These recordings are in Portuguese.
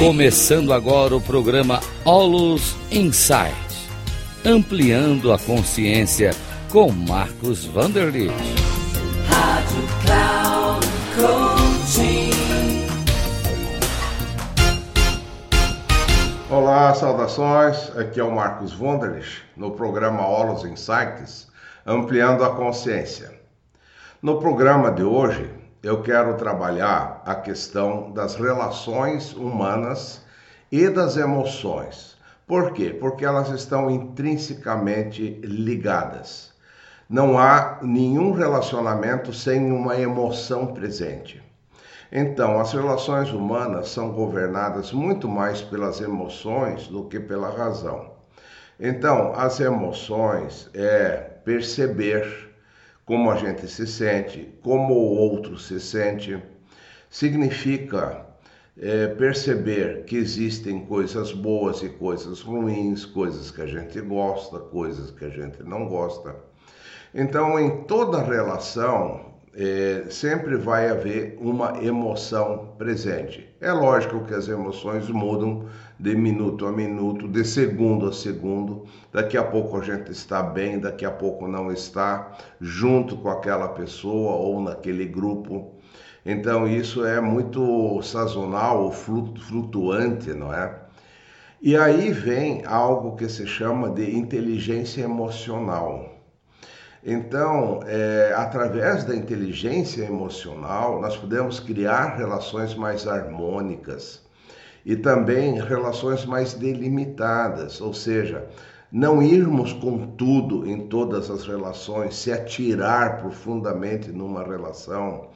Começando agora o programa Olus Insight, ampliando a consciência com Marcos Vanderlit. Rádio Cloud Coaching. Olá, saudações. Aqui é o Marcos Vanderlit no programa Olus Insights, ampliando a consciência. No programa de hoje, eu quero trabalhar a questão das relações humanas e das emoções. Por quê? Porque elas estão intrinsecamente ligadas. Não há nenhum relacionamento sem uma emoção presente. Então, as relações humanas são governadas muito mais pelas emoções do que pela razão. Então, as emoções é perceber como a gente se sente, como o outro se sente, significa é, perceber que existem coisas boas e coisas ruins, coisas que a gente gosta, coisas que a gente não gosta. Então, em toda relação, é, sempre vai haver uma emoção presente. É lógico que as emoções mudam de minuto a minuto, de segundo a segundo. Daqui a pouco a gente está bem, daqui a pouco não está, junto com aquela pessoa ou naquele grupo. Então isso é muito sazonal flutuante, não é? E aí vem algo que se chama de inteligência emocional. Então, é, através da inteligência emocional, nós podemos criar relações mais harmônicas e também relações mais delimitadas, ou seja, não irmos com tudo em todas as relações, se atirar profundamente numa relação,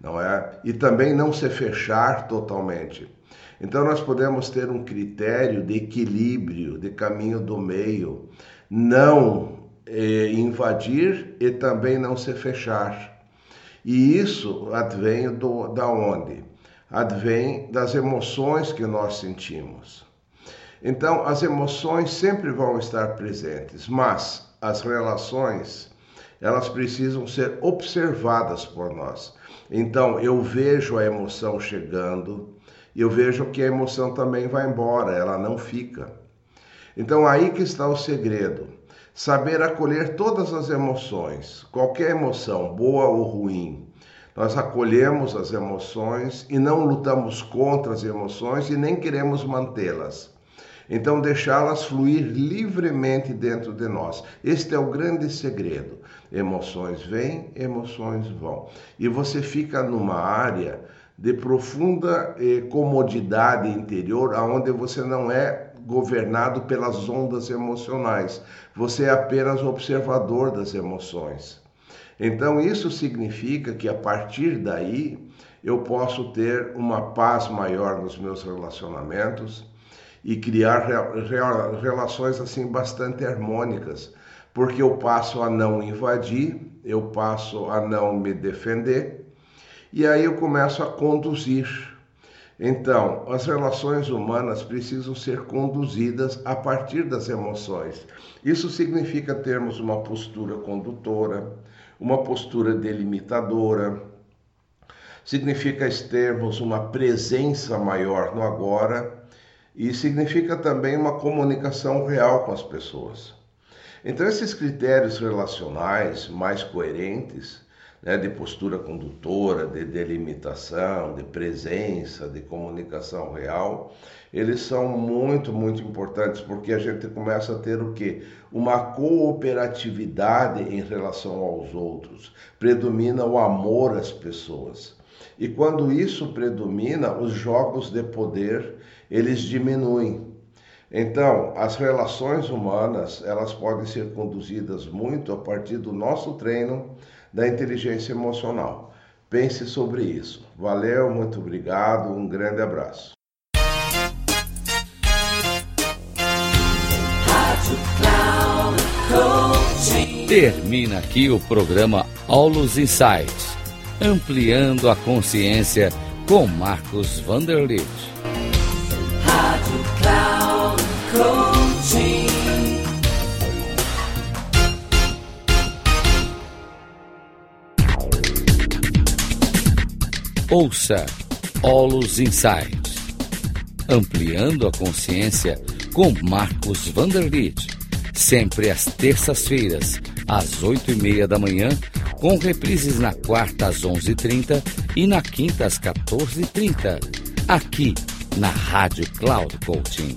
não é? E também não se fechar totalmente. Então nós podemos ter um critério de equilíbrio, de caminho do meio, não é, invadir e também não se fechar. E isso advém do, da onde? Advém das emoções que nós sentimos. Então, as emoções sempre vão estar presentes, mas as relações, elas precisam ser observadas por nós. Então, eu vejo a emoção chegando, eu vejo que a emoção também vai embora, ela não fica. Então, aí que está o segredo Saber acolher todas as emoções, qualquer emoção, boa ou ruim. Nós acolhemos as emoções e não lutamos contra as emoções e nem queremos mantê-las. Então, deixá-las fluir livremente dentro de nós. Este é o grande segredo. Emoções vêm, emoções vão. E você fica numa área de profunda eh, comodidade interior, aonde você não é governado pelas ondas emocionais. Você é apenas observador das emoções. Então, isso significa que a partir daí eu posso ter uma paz maior nos meus relacionamentos e criar relações assim bastante harmônicas, porque eu passo a não invadir, eu passo a não me defender e aí eu começo a conduzir então, as relações humanas precisam ser conduzidas a partir das emoções. Isso significa termos uma postura condutora, uma postura delimitadora, significa termos uma presença maior no agora e significa também uma comunicação real com as pessoas. Então, esses critérios relacionais mais coerentes né, de postura condutora, de delimitação, de presença, de comunicação real, eles são muito, muito importantes porque a gente começa a ter o que? Uma cooperatividade em relação aos outros. Predomina o amor às pessoas. E quando isso predomina, os jogos de poder, eles diminuem. Então, as relações humanas, elas podem ser conduzidas muito a partir do nosso treino da inteligência emocional. Pense sobre isso. Valeu, muito obrigado, um grande abraço. Termina aqui o programa Aulos Insights, ampliando a consciência com Marcos Vanderlit. Rádio Cloud Coaching. Ouça Olus Insights. Ampliando a Consciência com Marcos Vanderlitt. Sempre às terças-feiras, às oito e meia da manhã, com reprises na quarta às onze e trinta e na quinta às quatorze e trinta. Aqui na Rádio Cloud Coaching.